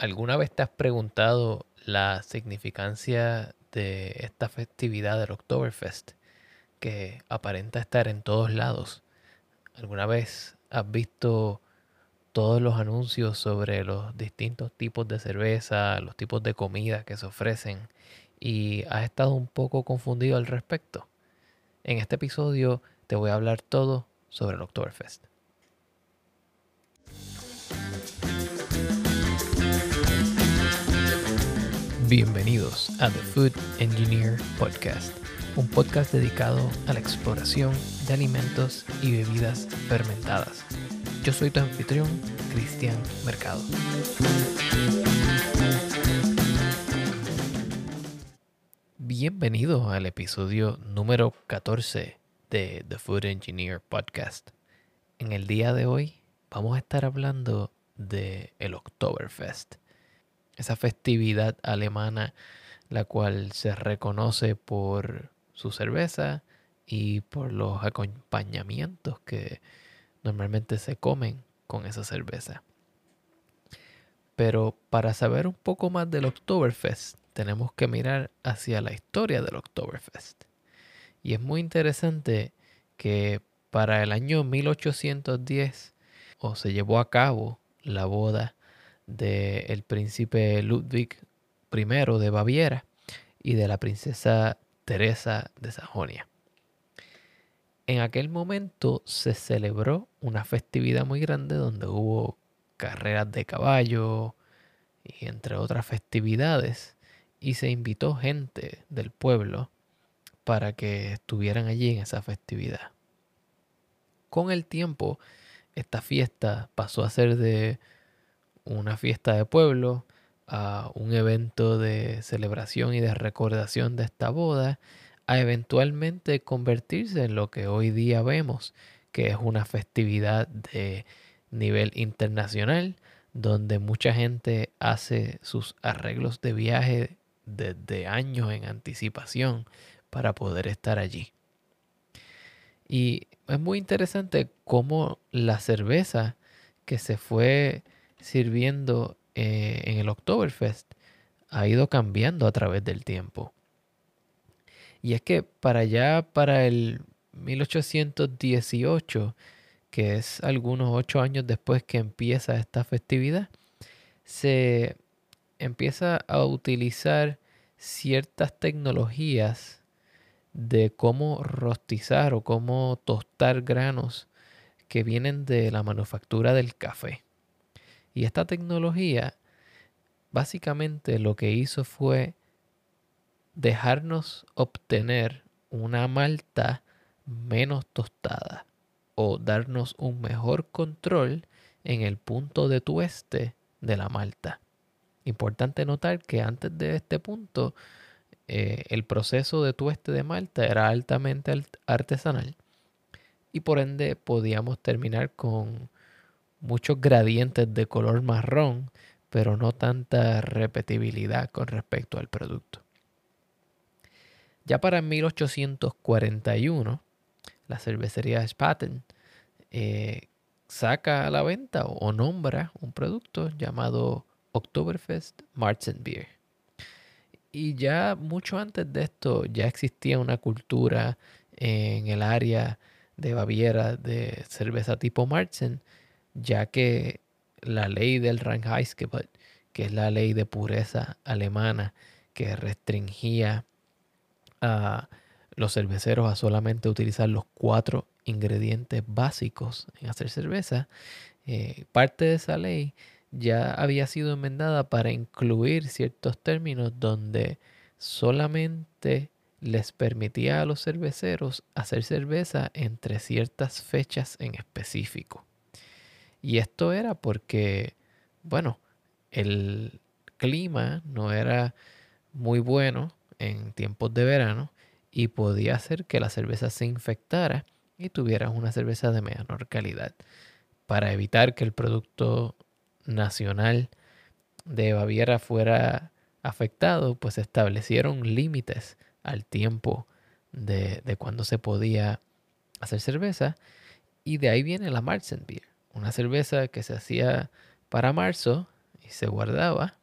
¿Alguna vez te has preguntado la significancia de esta festividad del Oktoberfest que aparenta estar en todos lados? ¿Alguna vez has visto todos los anuncios sobre los distintos tipos de cerveza, los tipos de comida que se ofrecen y has estado un poco confundido al respecto? En este episodio te voy a hablar todo sobre el Oktoberfest. Bienvenidos a The Food Engineer Podcast, un podcast dedicado a la exploración de alimentos y bebidas fermentadas. Yo soy tu anfitrión, Cristian Mercado. Bienvenido al episodio número 14 de The Food Engineer Podcast. En el día de hoy vamos a estar hablando de el Oktoberfest esa festividad alemana, la cual se reconoce por su cerveza y por los acompañamientos que normalmente se comen con esa cerveza. Pero para saber un poco más del Oktoberfest, tenemos que mirar hacia la historia del Oktoberfest. Y es muy interesante que para el año 1810 o se llevó a cabo la boda del príncipe Ludwig I de Baviera y de la princesa Teresa de Sajonia. En aquel momento se celebró una festividad muy grande donde hubo carreras de caballo y entre otras festividades y se invitó gente del pueblo para que estuvieran allí en esa festividad. Con el tiempo, esta fiesta pasó a ser de una fiesta de pueblo, a un evento de celebración y de recordación de esta boda, a eventualmente convertirse en lo que hoy día vemos, que es una festividad de nivel internacional, donde mucha gente hace sus arreglos de viaje desde años en anticipación para poder estar allí. Y es muy interesante cómo la cerveza que se fue sirviendo eh, en el Oktoberfest ha ido cambiando a través del tiempo. Y es que para allá, para el 1818, que es algunos ocho años después que empieza esta festividad, se empieza a utilizar ciertas tecnologías de cómo rostizar o cómo tostar granos que vienen de la manufactura del café. Y esta tecnología básicamente lo que hizo fue dejarnos obtener una malta menos tostada o darnos un mejor control en el punto de tueste de la malta. Importante notar que antes de este punto eh, el proceso de tueste de malta era altamente artesanal y por ende podíamos terminar con muchos gradientes de color marrón, pero no tanta repetibilidad con respecto al producto. Ya para 1841, la cervecería Spaten eh, saca a la venta o nombra un producto llamado Oktoberfest Beer. Y ya mucho antes de esto ya existía una cultura en el área de Baviera de cerveza tipo Marzen ya que la ley del Reinheitsgebot, que es la ley de pureza alemana que restringía a los cerveceros a solamente utilizar los cuatro ingredientes básicos en hacer cerveza, eh, parte de esa ley ya había sido enmendada para incluir ciertos términos donde solamente les permitía a los cerveceros hacer cerveza entre ciertas fechas en específico. Y esto era porque, bueno, el clima no era muy bueno en tiempos de verano y podía hacer que la cerveza se infectara y tuvieras una cerveza de menor calidad. Para evitar que el producto nacional de Baviera fuera afectado, pues establecieron límites al tiempo de, de cuando se podía hacer cerveza y de ahí viene la Beer una cerveza que se hacía para marzo y se guardaba.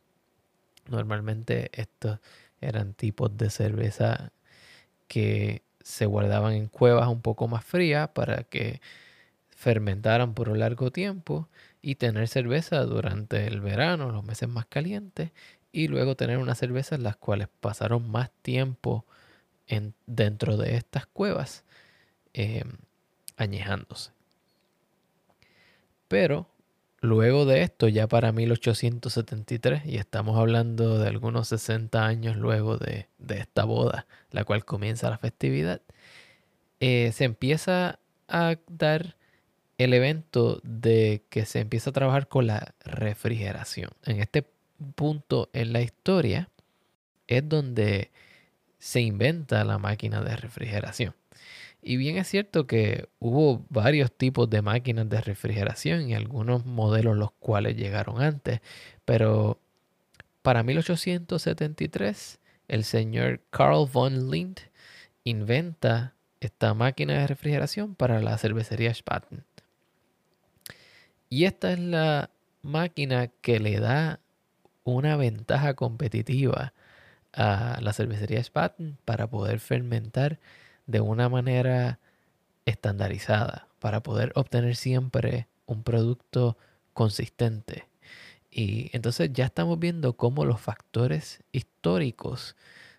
Normalmente estos eran tipos de cerveza que se guardaban en cuevas un poco más frías para que fermentaran por un largo tiempo y tener cerveza durante el verano, los meses más calientes, y luego tener unas cervezas las cuales pasaron más tiempo en, dentro de estas cuevas em, añejándose. Pero luego de esto, ya para 1873, y estamos hablando de algunos 60 años luego de, esta boda, la cual comienza la festividad, eh, se empieza a dar el evento de que se empieza a trabajar con la refrigeración. En este punto en la historia es donde se inventa la máquina de refrigeración. Y bien es cierto que hubo varios tipos de máquinas de refrigeración y algunos modelos los cuales llegaron antes, pero para 1873 el señor Carl von Lindt inventa esta máquina de refrigeración para la cervecería Spaten. Y esta es la máquina que le da una ventaja competitiva a la cervecería Spaten para poder fermentar de una manera estandarizada, para poder obtener siempre un producto consistente. Y entonces ya estamos viendo cómo los factores históricos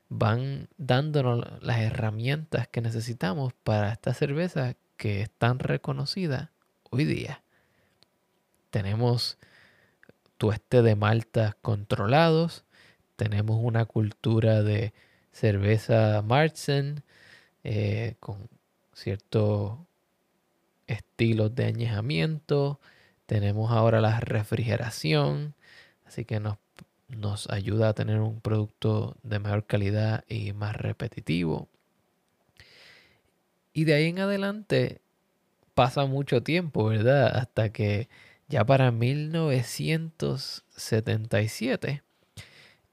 van dándonos las herramientas que necesitamos para esta cerveza que es tan reconocida hoy día. Tenemos tueste de maltas controlados, tenemos una cultura de cerveza Marzen eh, con ciertos estilos de añejamiento, tenemos ahora la refrigeración, así que nos, nos ayuda a tener un producto de mejor calidad y más repetitivo. Y de ahí en adelante pasa mucho tiempo, ¿verdad? Hasta que ya para 1977,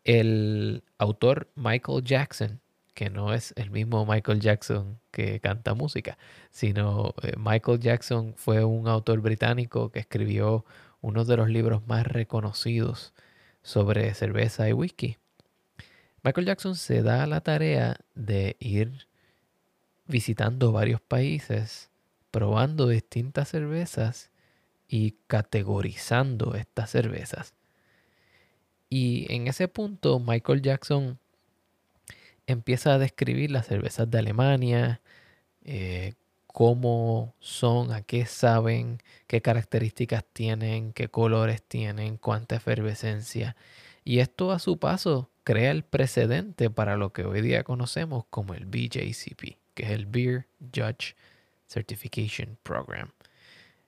el autor Michael Jackson, que no es el mismo Michael Jackson que canta música, sino eh, Michael Jackson fue un autor británico que escribió uno de los libros más reconocidos sobre cerveza y whisky. Michael Jackson se da la tarea de ir visitando varios países, probando distintas cervezas y categorizando estas cervezas. Y en ese punto Michael Jackson empieza a describir las cervezas de Alemania, eh, cómo son, a qué saben, qué características tienen, qué colores tienen, cuánta efervescencia. Y esto a su paso crea el precedente para lo que hoy día conocemos como el BJCP, que es el Beer Judge Certification Program.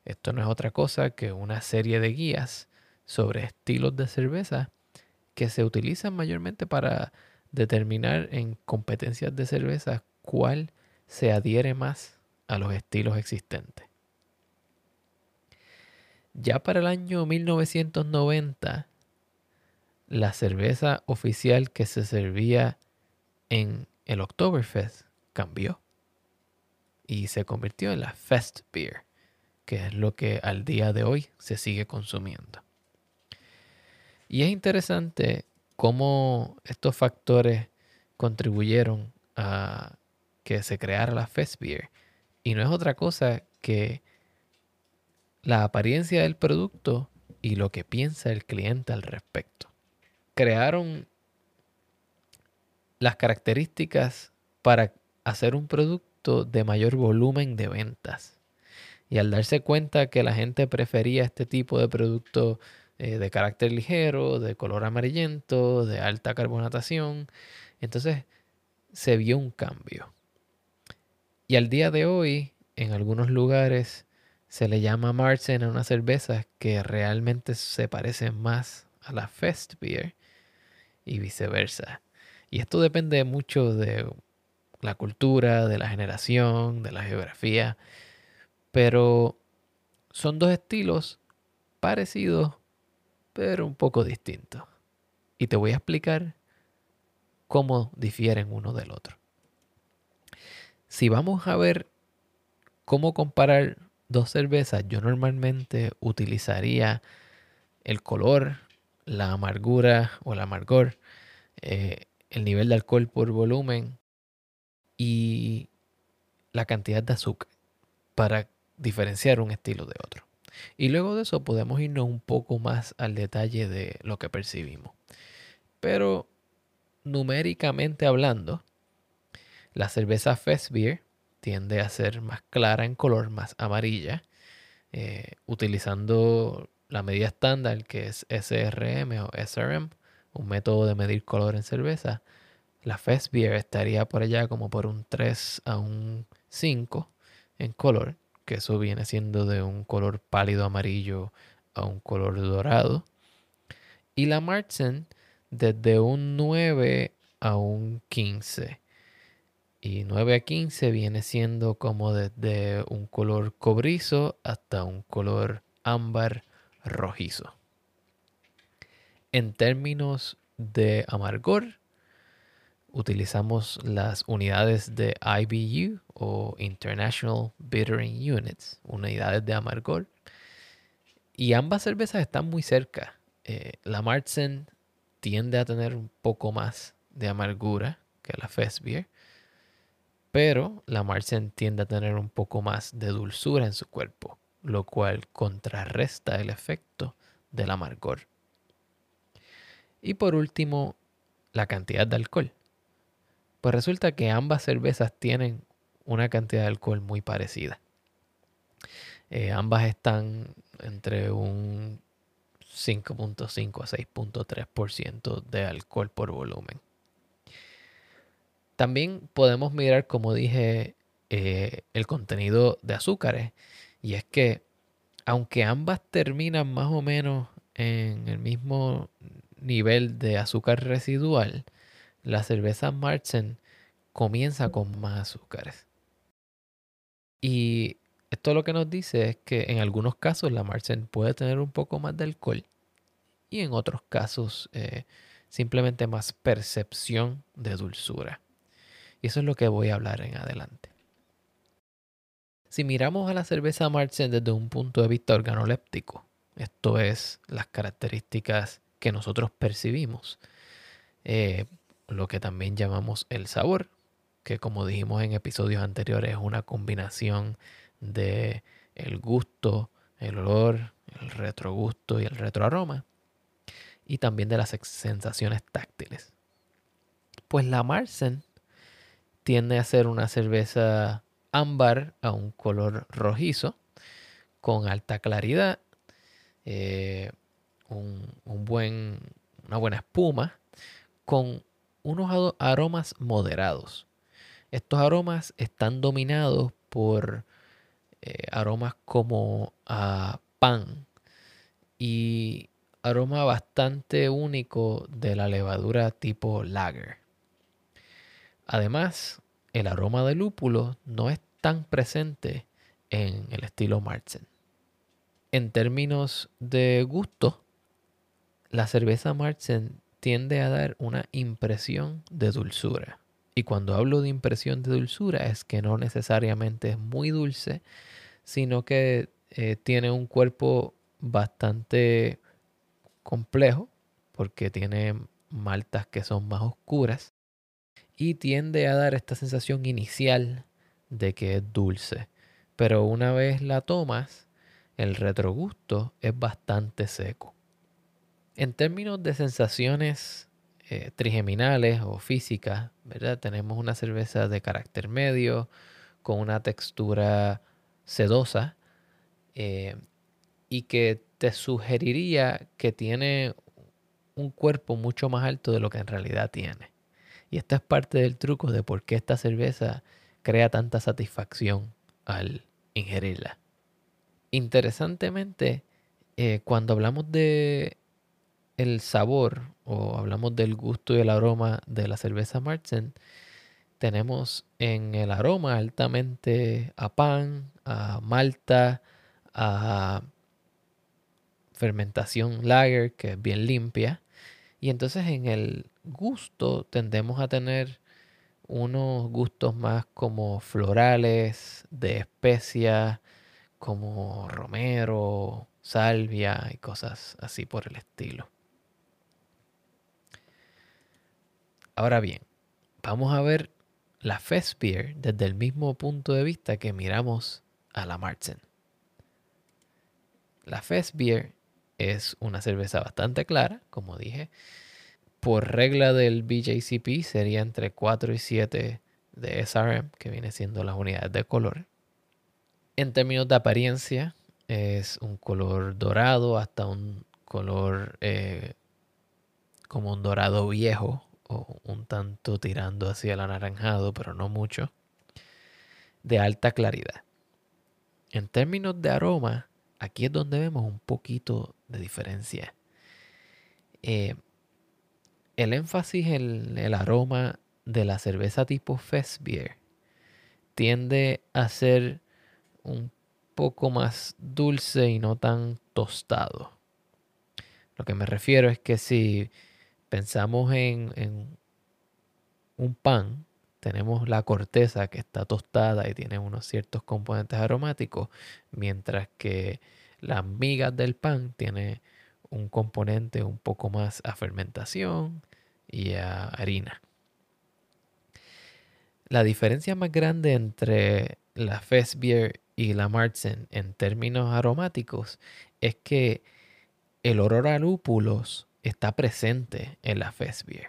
Esto no es otra cosa que una serie de guías sobre estilos de cerveza que se utilizan mayormente para determinar en competencias de cerveza cuál se adhiere más a los estilos existentes. Ya para el año 1990, la cerveza oficial que se servía en el Oktoberfest cambió y se convirtió en la Fest Beer que es lo que al día de hoy se sigue consumiendo. Y es interesante cómo estos factores contribuyeron a que se creara la Fest Beer. Y no es otra cosa que la apariencia del producto y lo que piensa el cliente al respecto. Crearon las características para hacer un producto de mayor volumen de ventas. Y al darse cuenta que la gente prefería este tipo de producto eh, de carácter ligero, de color amarillento, de alta carbonatación, entonces se vio un cambio. Y al día de hoy, en algunos lugares, se le llama Marzen a unas cervezas que realmente se parecen más a la Fest Beer y viceversa. Y esto depende mucho de la cultura, de la generación, de la geografía. Pero son dos estilos parecidos, pero un poco distintos. Y te voy a explicar cómo difieren uno del otro. Si vamos a ver cómo comparar dos cervezas, yo normalmente utilizaría el color, la amargura o el amargor, eh, el nivel de alcohol por volumen y la cantidad de azúcar para diferenciar un estilo de otro. Y luego de eso podemos irnos un poco más al detalle de lo que percibimos. Pero numéricamente hablando, la cerveza Fest tiende a ser más clara en color, más amarilla, eh, utilizando la medida estándar que es SRM o SRM, un método de medir color en cerveza. La Fest estaría por allá como por un 3 a un 5 en color, que eso viene siendo de un color pálido amarillo a un color dorado. Y la Martzen desde un 9 a un 15. Y 9 a 15 viene siendo como desde un color cobrizo hasta un color ámbar rojizo. En términos de amargor, utilizamos las unidades de IBU o International Bittering Units, unidades de amargor. Y ambas cervezas están muy cerca. Eh, la Marzen tiende a tener un poco más de amargura que la Fest Beer, pero la Marzen tiende a tener un poco más de dulzura en su cuerpo, lo cual contrarresta el efecto del amargor. Y por último, la cantidad de alcohol. Pues resulta que ambas cervezas tienen una cantidad de alcohol muy parecida. Eh, ambas están entre un 5.5 a 6.3% de alcohol por volumen. También podemos mirar, como dije, eh, el contenido de azúcares. Y es que, aunque ambas terminan más o menos en el mismo nivel de azúcar residual, la cerveza Marzen comienza con más azúcares. Y esto lo que nos dice es que en algunos casos la Marzen puede tener un poco más de alcohol y en otros casos eh, simplemente más percepción de dulzura. Y eso es lo que voy a hablar en adelante. Si miramos a la cerveza Marzen desde un punto de vista organoléptico, esto es las características que nosotros percibimos, eh, lo que también llamamos el sabor, que como dijimos en episodios anteriores es una combinación de el gusto, el olor, el retrogusto y el retroaroma, y también de las sensaciones táctiles. Pues la Marsen tiende a ser una cerveza ámbar a un color rojizo, con alta claridad, eh, un, buen, una buena espuma, con unos aromas moderados. Estos aromas están dominados por eh, aromas como a pan y aroma bastante único de la levadura tipo lager. Además, el aroma de lúpulo no es tan presente en el estilo Marzen. En términos de gusto, la cerveza Marzen tiende a dar una impresión de dulzura. Y cuando hablo de impresión de dulzura es que no necesariamente es muy dulce, sino que eh, tiene un cuerpo bastante complejo porque tiene maltas que son más oscuras y tiende a dar esta sensación inicial de que es dulce. Pero una vez la tomas, el retrogusto es bastante seco. En términos de sensaciones eh, trigeminales o físicas, ¿verdad? Tenemos una cerveza de carácter medio con una textura sedosa eh, y que te sugeriría que tiene un cuerpo mucho más alto de lo que en realidad tiene. Y esta es parte del truco de por qué esta cerveza crea tanta satisfacción al ingerirla. Interesantemente, eh, cuando hablamos de el sabor o hablamos del gusto y el aroma de la cerveza Marzen, tenemos en el aroma altamente a pan, a malta, a fermentación lager, que es bien limpia. Y entonces en el gusto tendemos a tener unos gustos más como florales, de especias, como romero, salvia y cosas así por el estilo. Ahora bien, vamos a ver la Fest Beer desde el mismo punto de vista que miramos a la Marzen. La Fest Beer es una cerveza bastante clara, como dije. Por regla del BJCP sería entre 4 y 7 de SRM, que viene siendo las unidades de color. En términos de apariencia, es un color dorado hasta un color eh, como un dorado viejo o un tanto tirando hacia el anaranjado, pero no mucho, de alta claridad. En términos de aroma, aquí es donde vemos un poquito de diferencia. Eh, el énfasis en el aroma de la cerveza tipo Fest tiende a ser un poco más dulce y no tan tostado. Lo que me refiero es que si pensamos en, un pan, tenemos la corteza que está tostada y tiene unos ciertos componentes aromáticos, mientras que las migas del pan tiene un componente un poco más a fermentación y a harina. La diferencia más grande entre la Festbier y la Marzen en términos aromáticos es que el olor a lúpulos está presente en la Festbier.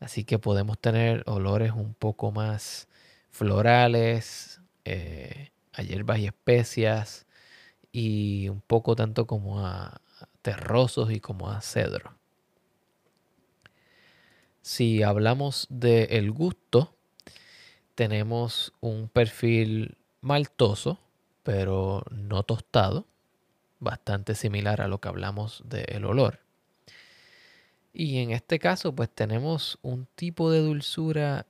Así que podemos tener olores un poco más florales, eh, a hierbas y especias, y un poco tanto como a terrosos y como a cedro. Si hablamos del el gusto, tenemos un perfil maltoso, pero no tostado, bastante similar a lo que hablamos del olor. Y en este caso, pues tenemos un tipo de dulzura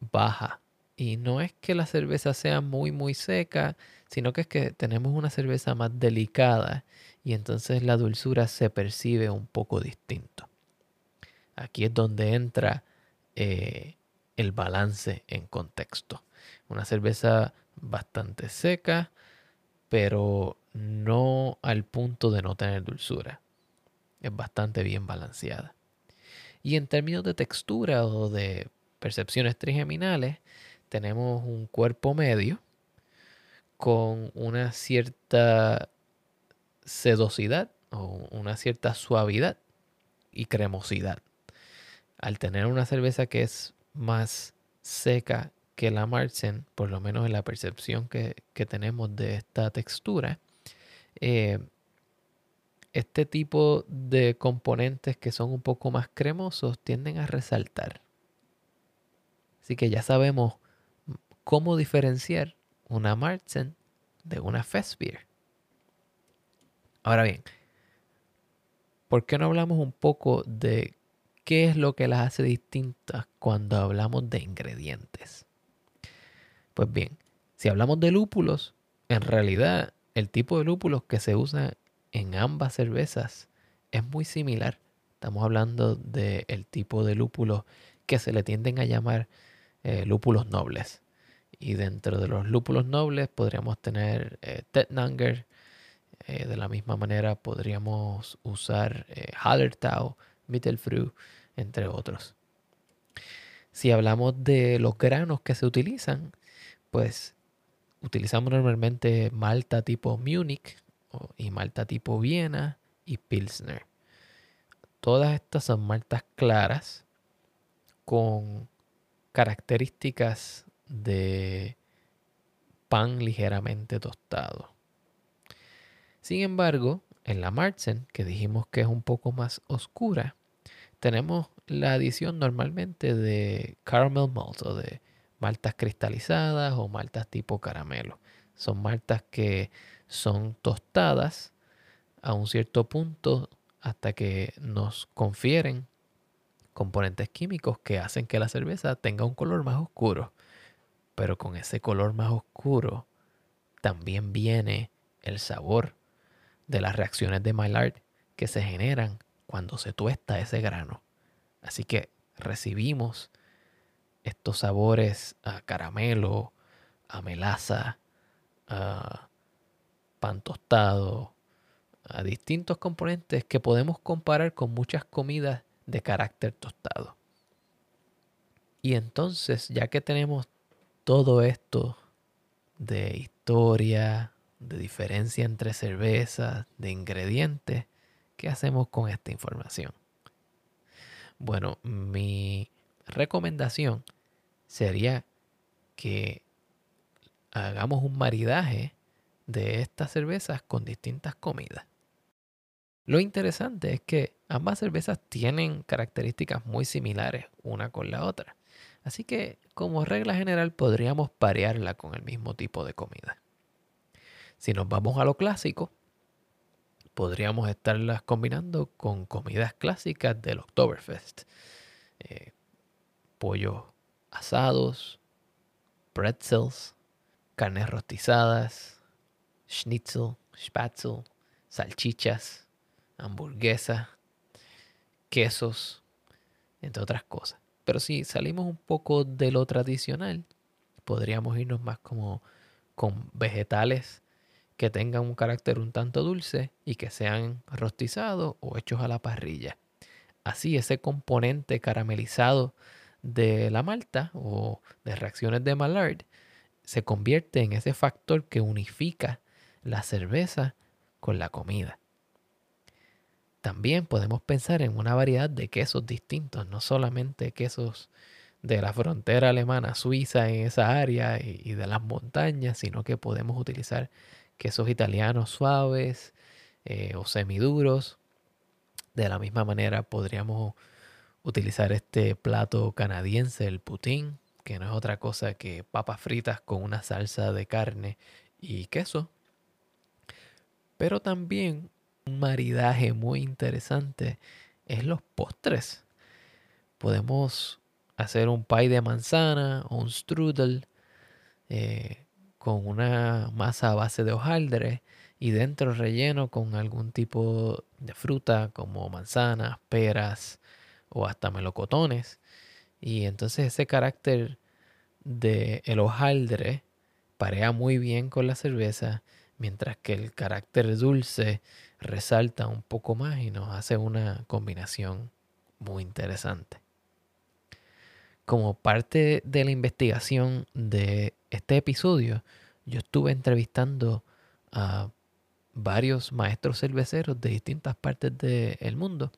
baja. Y no es que la cerveza sea muy, muy seca, sino que es que tenemos una cerveza más delicada y entonces la dulzura se percibe un poco distinto. Aquí es donde entra eh, el balance en contexto. Una cerveza bastante seca, pero no al punto de no tener dulzura. Es bastante bien balanceada. Y en términos de textura o de percepciones trigeminales, tenemos un cuerpo medio con una cierta sedosidad o una cierta suavidad y cremosidad. Al tener una cerveza que es más seca que la Marzen, por lo menos en la percepción que, tenemos de esta textura, eh, este tipo de componentes que son un poco más cremosos tienden a resaltar. Así que ya sabemos cómo diferenciar una Marzen de una Festbier. Ahora bien, ¿por qué no hablamos un poco de qué es lo que las hace distintas cuando hablamos de ingredientes? Pues bien, si hablamos de lúpulos, en realidad el tipo de lúpulos que se usa en ambas cervezas es muy similar. Estamos hablando del tipo de lúpulos que se le tienden a llamar eh, lúpulos nobles. Y dentro de los lúpulos nobles podríamos tener eh, Tetnanger. Eh, de la misma manera podríamos usar eh, Hallertau, Mittelfrüh, entre otros. Si hablamos de los granos que se utilizan, pues utilizamos normalmente malta tipo Munich y malta tipo Viena y Pilsner. Todas estas son maltas claras con características de pan ligeramente tostado. Sin embargo, en la Marzen, que dijimos que es un poco más oscura, tenemos la adición normalmente de caramel malt o de maltas cristalizadas o maltas tipo caramelo. Son maltas que son tostadas a un cierto punto hasta que nos confieren componentes químicos que hacen que la cerveza tenga un color más oscuro. Pero con ese color más oscuro también viene el sabor de las reacciones de Maillard que se generan cuando se tuesta ese grano. Así que recibimos estos sabores a caramelo, a melaza, a pan tostado, a distintos componentes que podemos comparar con muchas comidas de carácter tostado. Y entonces, ya que tenemos todo esto de historia, de diferencia entre cervezas, de ingredientes, ¿qué hacemos con esta información? Bueno, mi recomendación sería que hagamos un maridaje de estas cervezas con distintas comidas. Lo interesante es que ambas cervezas tienen características muy similares una con la otra. Así que como regla general podríamos parearla con el mismo tipo de comida. Si nos vamos a lo clásico, podríamos estarlas combinando con comidas clásicas del Oktoberfest. Eh, pollos asados, pretzels, carnes rostizadas, schnitzel, spatzel, salchichas, hamburguesas, quesos, entre otras cosas. Pero si salimos un poco de lo tradicional, podríamos irnos más como con vegetales que tengan un carácter un tanto dulce y que sean rostizados o hechos a la parrilla. Así ese componente caramelizado de la malta o de reacciones de Maillard se convierte en ese factor que unifica la cerveza con la comida. También podemos pensar en una variedad de quesos distintos, no solamente quesos de la frontera alemana, suiza en esa área y, de las montañas, sino que podemos utilizar quesos italianos suaves eh, o semiduros. De la misma manera podríamos utilizar este plato canadiense, el poutine, que no es otra cosa que papas fritas con una salsa de carne y queso. Pero también un maridaje muy interesante es los postres. Podemos hacer un pie de manzana o un strudel eh, con una masa a base de hojaldre y dentro relleno con algún tipo de fruta como manzanas, peras o hasta melocotones. Y entonces ese carácter de el hojaldre parea muy bien con la cerveza, mientras que el carácter dulce resalta un poco más y nos hace una combinación muy interesante. Como parte de la investigación de este episodio, yo estuve entrevistando a varios maestros cerveceros de distintas partes del mundo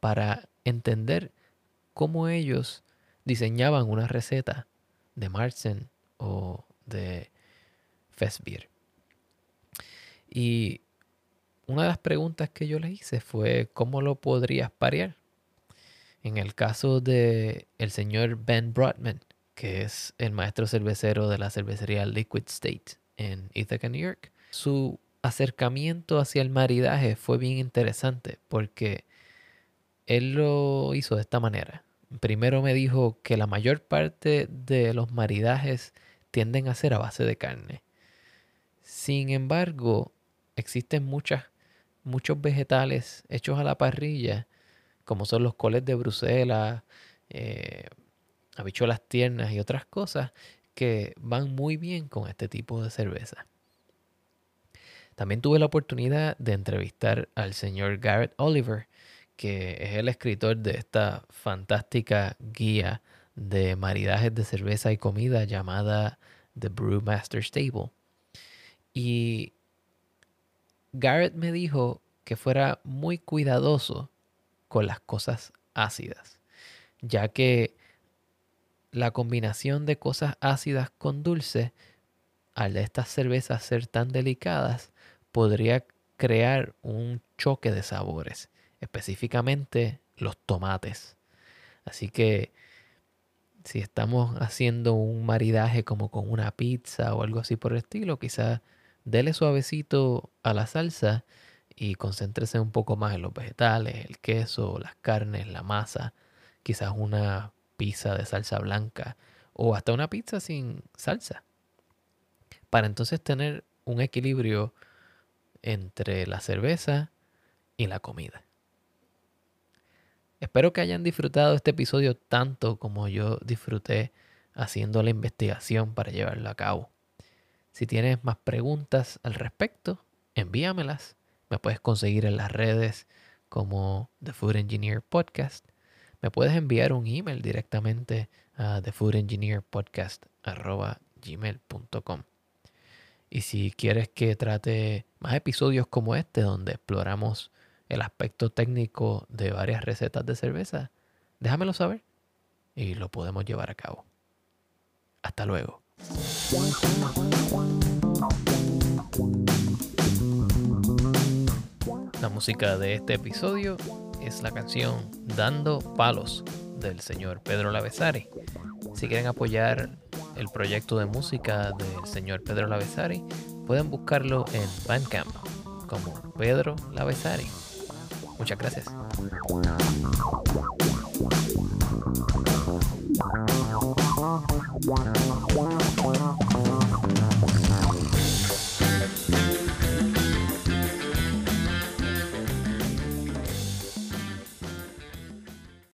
para entender cómo ellos diseñaban una receta de Marzen o de Festbier. Y una de las preguntas que yo le hice fue cómo lo podrías parear. En el caso de el señor Ben Broadman, que es el maestro cervecero de la cervecería Liquid State en Ithaca, New York, su acercamiento hacia el maridaje fue bien interesante porque él lo hizo de esta manera. Primero me dijo que la mayor parte de los maridajes tienden a ser a base de carne. Sin embargo, existen muchas, muchos vegetales hechos a la parrilla, como son los coles de Bruselas, eh, habichuelas tiernas y otras cosas que van muy bien con este tipo de cerveza. También tuve la oportunidad de entrevistar al señor Garrett Oliver, que es el escritor de esta fantástica guía de maridajes de cerveza y comida llamada The Brewmaster Stable. Y Garrett me dijo que fuera muy cuidadoso con las cosas ácidas, ya que la combinación de cosas ácidas con dulce, al de estas cervezas ser tan delicadas, podría crear un choque de sabores específicamente los tomates. Así que si estamos haciendo un maridaje como con una pizza o algo así por el estilo, quizás dele suavecito a la salsa y concéntrese un poco más en los vegetales, el queso, las carnes, la masa, quizás una pizza de salsa blanca o hasta una pizza sin salsa. Para entonces tener un equilibrio entre la cerveza y la comida. Espero que hayan disfrutado este episodio tanto como yo disfruté haciendo la investigación para llevarlo a cabo. Si tienes más preguntas al respecto, envíamelas. Me puedes conseguir en las redes como The Food Engineer Podcast. me puedes enviar un email directamente a thefoodengineerpodcast.gmail.com Y si quieres que trate más episodios como este, donde exploramos el aspecto técnico de varias recetas de cerveza, déjamelo saber y lo podemos llevar a cabo. Hasta luego. La música de este episodio es la canción Dando Palos del señor Pedro Lavesari. Si quieren apoyar el proyecto de música del señor Pedro Lavesari, pueden buscarlo en Bandcamp como Pedro Lavesari. Muchas gracias.